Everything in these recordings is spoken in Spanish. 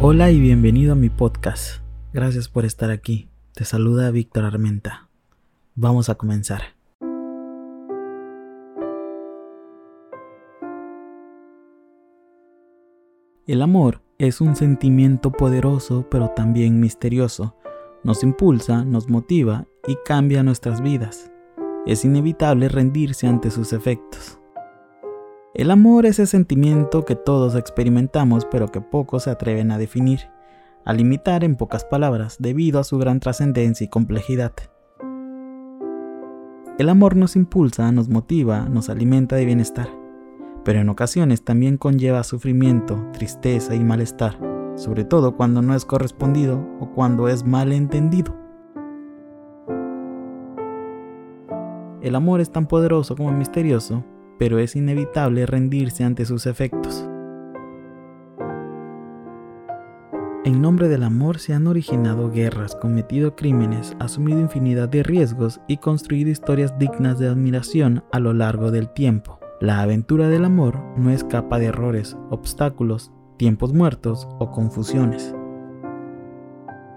Hola y bienvenido a mi podcast. Gracias por estar aquí. Te saluda Víctor Armenta. Vamos a comenzar. El amor es un sentimiento poderoso pero también misterioso. Nos impulsa, nos motiva y cambia nuestras vidas. Es inevitable rendirse ante sus efectos. El amor es ese sentimiento que todos experimentamos pero que pocos se atreven a definir, a limitar en pocas palabras debido a su gran trascendencia y complejidad. El amor nos impulsa, nos motiva, nos alimenta de bienestar, pero en ocasiones también conlleva sufrimiento, tristeza y malestar, sobre todo cuando no es correspondido o cuando es mal entendido. El amor es tan poderoso como misterioso pero es inevitable rendirse ante sus efectos. En nombre del amor se han originado guerras, cometido crímenes, asumido infinidad de riesgos y construido historias dignas de admiración a lo largo del tiempo. La aventura del amor no escapa de errores, obstáculos, tiempos muertos o confusiones.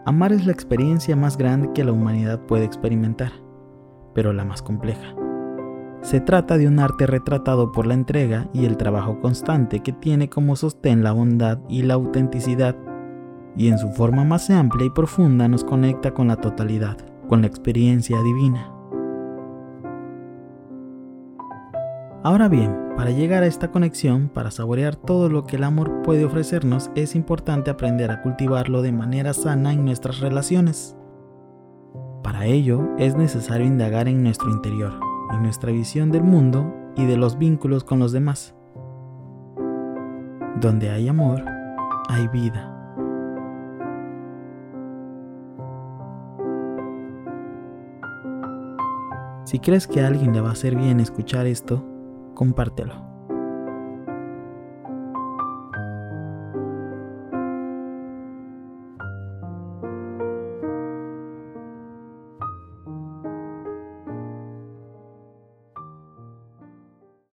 Amar es la experiencia más grande que la humanidad puede experimentar, pero la más compleja. Se trata de un arte retratado por la entrega y el trabajo constante que tiene como sostén la bondad y la autenticidad, y en su forma más amplia y profunda nos conecta con la totalidad, con la experiencia divina. Ahora bien, para llegar a esta conexión, para saborear todo lo que el amor puede ofrecernos, es importante aprender a cultivarlo de manera sana en nuestras relaciones. Para ello, es necesario indagar en nuestro interior, en nuestra visión del mundo y de los vínculos con los demás. Donde hay amor, hay vida. Si crees que a alguien le va a hacer bien escuchar esto, compártelo.